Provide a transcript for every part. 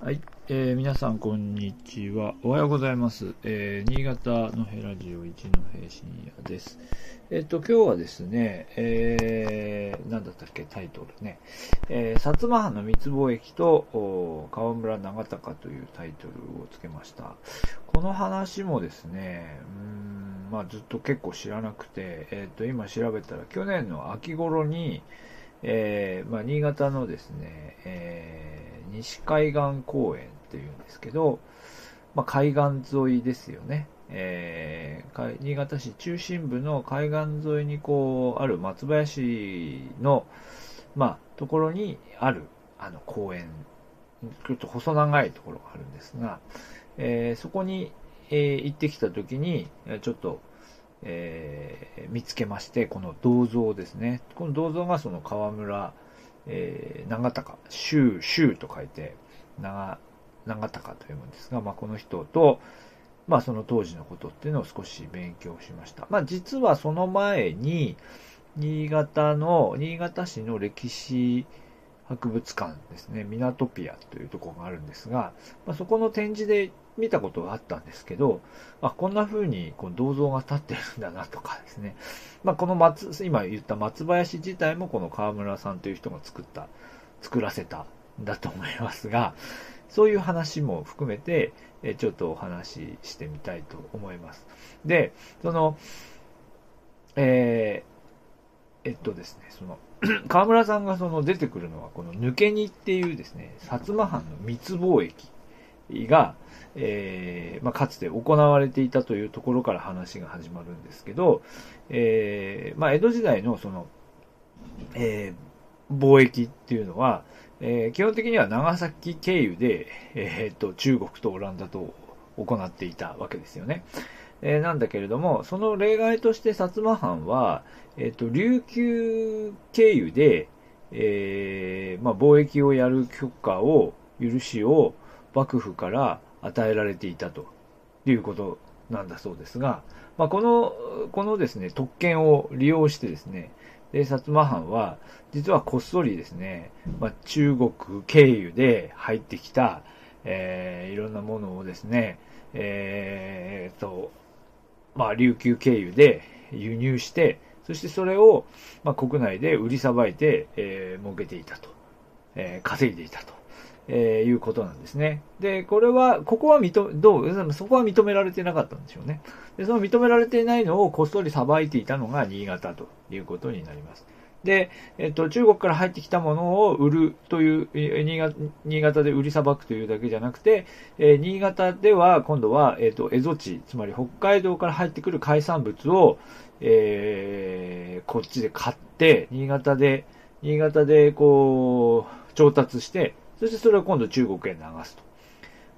はい、えー、皆さんこんにちは。おはようございます。えー、新潟のヘラジオ一の平深夜です。えっ、ー、と、今日はですね、えー、なんだったっけ、タイトルね。えー、薩摩藩の密貿易と、河村長隆というタイトルをつけました。この話もですね、うん、まあずっと結構知らなくて、えっ、と、今調べたら去年の秋頃に、えー、まあ新潟のですね、えー西海岸公園っていうんですけど、まあ、海岸沿いですよね。えー、新潟市中心部の海岸沿いにこう、ある松林の、まあ、ところにある、あの公園、ちょっと細長いところがあるんですが、えー、そこに、えー、行ってきた時に、ちょっと、えー、見つけまして、この銅像ですね。この銅像がその河村、えー、長高、州、州と書いて、長、長高と読むんですが、まあ、この人と、まあ、その当時のことっていうのを少し勉強しました。まあ、実はその前に、新潟の、新潟市の歴史博物館ですね、ミナトピアというところがあるんですが、まあ、そこの展示で見たことがあったんですけど、あ、こんな風にこう銅像が立ってるんだなとかですね。まあ、この松、今言った松林自体もこの河村さんという人が作った、作らせたんだと思いますが、そういう話も含めて、えちょっとお話ししてみたいと思います。で、その、えー、えっとですね、その、河村さんがその出てくるのは、この抜け荷っていうですね、薩摩藩の密貿易が、えー、まあ、かつて行われていたというところから話が始まるんですけど、えー、まあ、江戸時代のその、えー、貿易っていうのは、え基本的には長崎経由で、えっと、中国とオランダと行っていたわけですよね。えなんだけれども、その例外として薩摩藩は、えっ、と、琉球経由で、えまあ、貿易をやる許可を、許しを幕府から与えられていたということなんだそうですが、まあ、この、このですね、特権を利用してですね、で、薩摩藩は、実はこっそりですね、まあ、中国経由で入ってきた、えー、いろんなものをですね、えー、と、まあ、琉球経由で輸入して、そしてそれを、まあ、国内で売りさばいて、えー、儲けていたと、えー、稼いでいたと。えー、いうことなんですね。で、これは、ここは認め、どう、そこは認められてなかったんでしょうね。で、その認められていないのをこっそりさばいていたのが新潟ということになります。で、えっと、中国から入ってきたものを売るという、新潟新潟で売りさばくというだけじゃなくて、えー、新潟では今度は、えっと、蝦夷地、つまり北海道から入ってくる海産物を、えー、こっちで買って、新潟で、新潟でこう、調達して、そしてそれを今度中国へ流すと。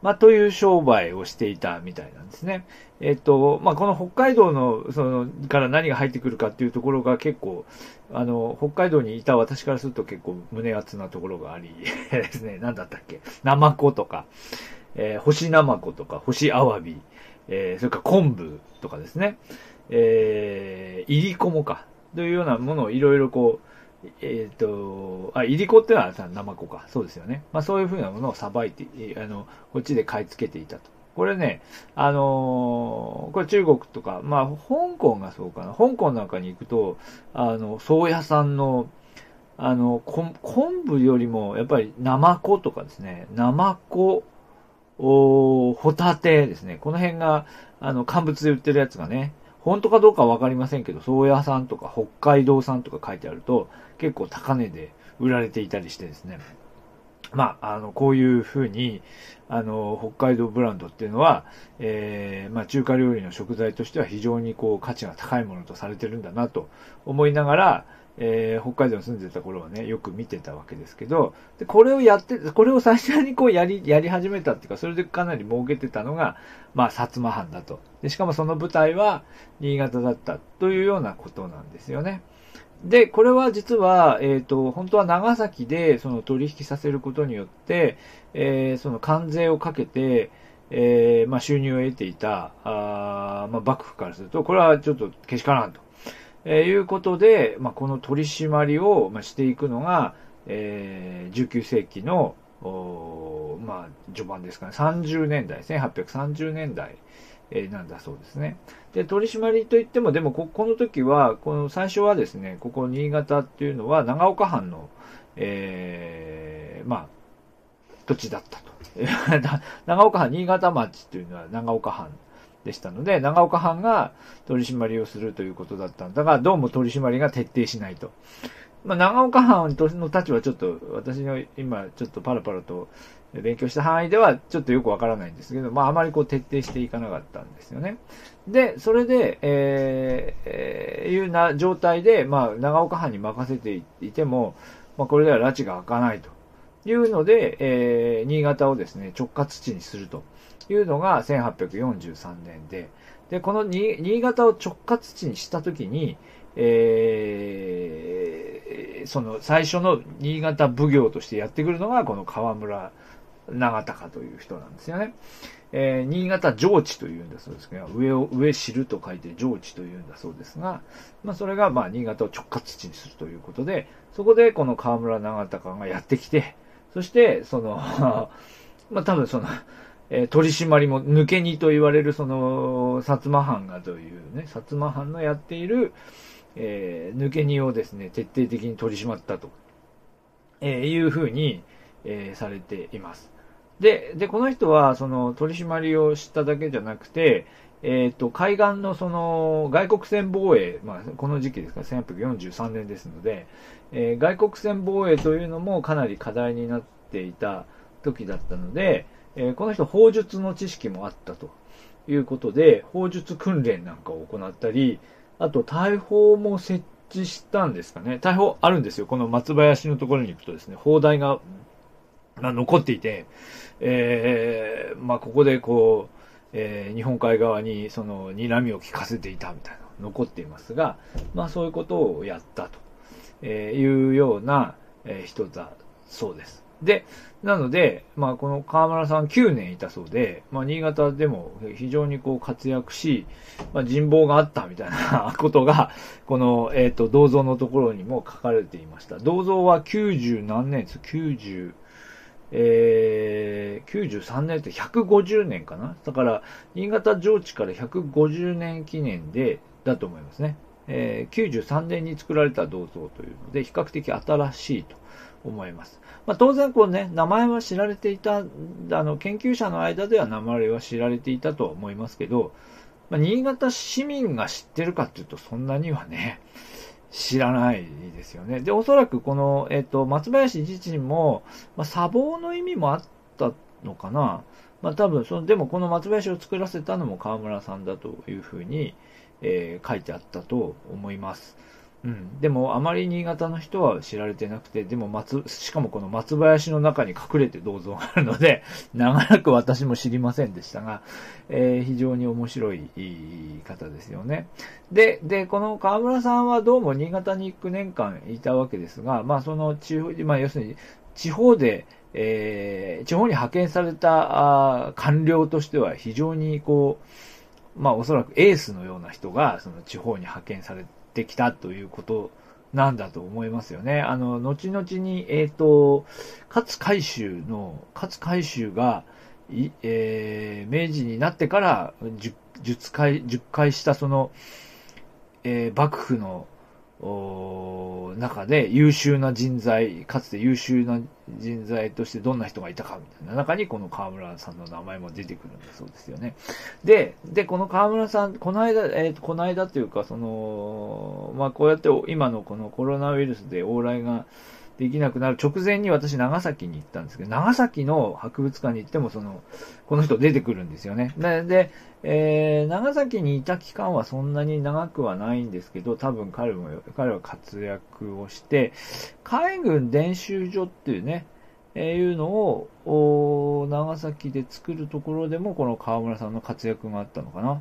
まあ、という商売をしていたみたいなんですね。えっと、まあ、この北海道の、その、から何が入ってくるかっていうところが結構、あの、北海道にいた私からすると結構胸熱なところがありですね、何だったっけ、ナマコとか、えー、干しナマコとか、干しアワビ、えー、それから昆布とかですね、えー、いりこもか、というようなものをいろいろこう、えっ、ー、と、あ、いりこってのはさ、ナマコか。そうですよね。まあそういうふうなものをさばいて、あの、こっちで買い付けていたと。これね、あのー、これ中国とか、まあ香港がそうかな。香港なんかに行くと、あの、宗谷さんの、あの、昆布よりも、やっぱり、ナマコとかですね、ナマコ、おホタテですね。この辺が、あの、乾物で売ってるやつがね、本当かどうかはわかりませんけど、宗谷さんとか北海道産とか書いてあると、結構高値で売られていたりしてですね。まあ、あの、こういうふうに、あの、北海道ブランドっていうのは、えー、まあ、中華料理の食材としては非常にこう、価値が高いものとされてるんだなと思いながら、えー、北海道に住んでた頃はね、よく見てたわけですけど、で、これをやって、これを最初にこうやり、やり始めたっていうか、それでかなり儲けてたのが、まあ、薩摩藩だと。で、しかもその舞台は新潟だったというようなことなんですよね。で、これは実は、えっ、ー、と、本当は長崎でその取引させることによって、えー、その関税をかけて、えー、まあ、収入を得ていた、あまあ、幕府からすると、これはちょっとけしからんと。えー、いうことで、まあ、この取り締まりを、まあ、していくのが、えー、19世紀のまあ、序盤ですかね、30年代、1830年代、えー、なんだそうですね。で、取り締まりといっても、でもこ、この時は、この最初はですね、ここ新潟っていうのは長岡藩の、えー、まあ、土地だったと。長岡藩、新潟町というのは長岡藩でしたので、長岡藩が取り締まりをするということだったんだが、どうも取り締まりが徹底しないと。まあ、長岡藩の立場はちょっと、私の今ちょっとパラパラと勉強した範囲ではちょっとよくわからないんですけど、まあ、あまりこう徹底していかなかったんですよね。で、それで、えー、えー、いうな状態で、まあ、長岡藩に任せていても、まあ、これでは拉致が開かないというので、えー、新潟をですね、直轄地にするというのが1843年で、で、この新潟を直轄地にしたときに、えー、その最初の新潟奉行としてやってくるのがこの河村長隆という人なんですよね。えー、新潟上地というんだそうですけど、上を、上知ると書いて上地というんだそうですが、まあそれがまあ新潟を直轄地にするということで、そこでこの河村長隆がやってきて、そしてその まあ多分その、えー、取り締まりも抜け荷と言われるその、薩摩藩がというね、薩摩藩のやっている、えー、抜け荷をですね、徹底的に取り締まったと、えー、いうふうに、えー、されています。で、で、この人は、その、取り締まりをしただけじゃなくて、えっ、ー、と、海岸のその、外国船防衛、まあ、この時期ですから、1843年ですので、えー、外国船防衛というのもかなり課題になっていた時だったので、えー、この人、法術の知識もあったということで、法術訓練なんかを行ったり、あと、大砲も設置したんですかね。大砲あるんですよ。この松林のところに行くとですね、砲台が、まあ、残っていて、えー、まあ、ここでこう、えー、日本海側にその睨みを利かせていたみたいな残っていますが、まあそういうことをやったというような人だそうです。で、なので、まあ、この河村さん9年いたそうで、まあ、新潟でも非常にこう活躍し、まあ、人望があったみたいな ことが、この、えっ、ー、と、銅像のところにも書かれていました。銅像は90何年です ?90、えー、93年って150年かな？だから、新潟上地から150年記念で、だと思いますね。えー、93年に作られた銅像というので、比較的新しいと思います。まあ、当然こうね、名前は知られていた、あの、研究者の間では名前は知られていたと思いますけど、まあ、新潟市民が知ってるかっていうとそんなにはね、知らないですよね。で、おそらくこの、えっ、と、松林自身も、まあ、砂防の意味もあったのかな。まあ、多分、その、でもこの松林を作らせたのも川村さんだというふうに、えー、書いてあったと思います。うん。でも、あまり新潟の人は知られてなくて、でも松、しかもこの松林の中に隠れて銅像があるので、長らく私も知りませんでしたが、えー、非常に面白い方ですよね。で、で、この河村さんはどうも新潟に9年間いたわけですが、まあその地方、まあ要するに地方で、えー、地方に派遣された官僚としては非常にこう、まあおそらくエースのような人がその地方に派遣されてきたということなんだと思いますよね。あの、後々に、えっ、ー、と、勝海舟の、勝海舟が、いえー、明治になってから10、10回、10回したその、えー、幕府の、中で優秀な人材、かつて優秀な人材としてどんな人がいたかみたいな中にこの河村さんの名前も出てくるんだそうですよね。で、で、この河村さん、この間、えっ、ー、と、この間というか、その、まあ、こうやって今のこのコロナウイルスで往来が、できなくなる直前に私長崎に行ったんですけど、長崎の博物館に行ってもその、この人出てくるんですよね。で、でえー、長崎にいた期間はそんなに長くはないんですけど、多分彼も、彼は活躍をして、海軍伝習所っていうね、えー、いうのを、長崎で作るところでも、この河村さんの活躍があったのかな。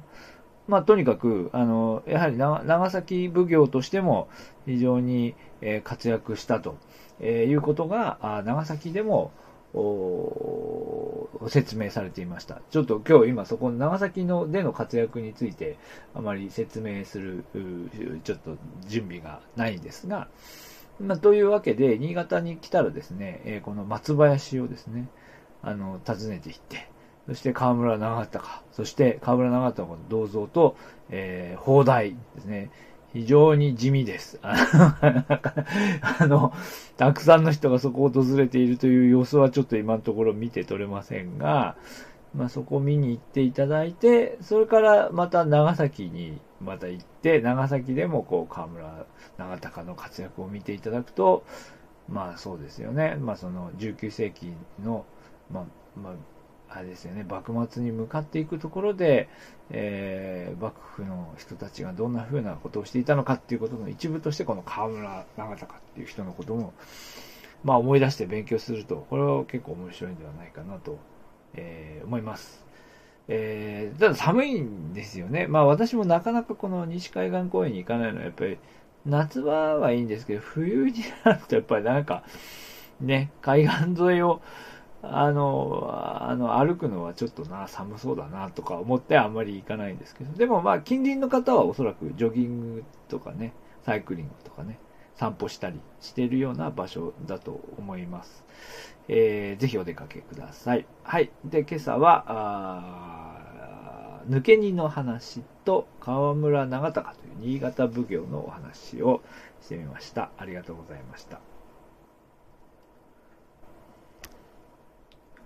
まあ、とにかく、あの、やはり長崎奉行としても非常にえ活躍したとえー、いうことが、あ長崎でも、説明されていました。ちょっと今日今そこの長崎のでの活躍についてあまり説明する、ちょっと準備がないんですが、まあ、というわけで、新潟に来たらですね、えー、この松林をですね、あの、訪ねていって、そして河村長隆、そして河村長隆の銅像と、えー、砲台ですね。非常に地味です。あの、たくさんの人がそこを訪れているという様子はちょっと今のところ見て取れませんが、まあ、そこを見に行っていただいて、それからまた長崎にまた行って、長崎でもこう、河村長隆の活躍を見ていただくと、まあそうですよね。まあその19世紀の、まあ、まあ、あれですよね、幕末に向かっていくところで、えー、幕府の人たちがどんな風なことをしていたのかっていうことの一部として、この河村長隆っていう人のことも、まあ思い出して勉強すると、これは結構面白いんではないかなと、えー、思います。えー、ただ寒いんですよね。まあ私もなかなかこの西海岸公園に行かないのはやっぱり夏場はいいんですけど、冬になるとやっぱりなんか、ね、海岸沿いをあの、あの、歩くのはちょっとな、寒そうだなとか思ってあんまり行かないんですけど、でもまあ、近隣の方はおそらくジョギングとかね、サイクリングとかね、散歩したりしてるような場所だと思います。えー、ぜひお出かけください。はい。で、今朝は、あ抜け荷の話と河村長隆という新潟奉行のお話をしてみました。ありがとうございました。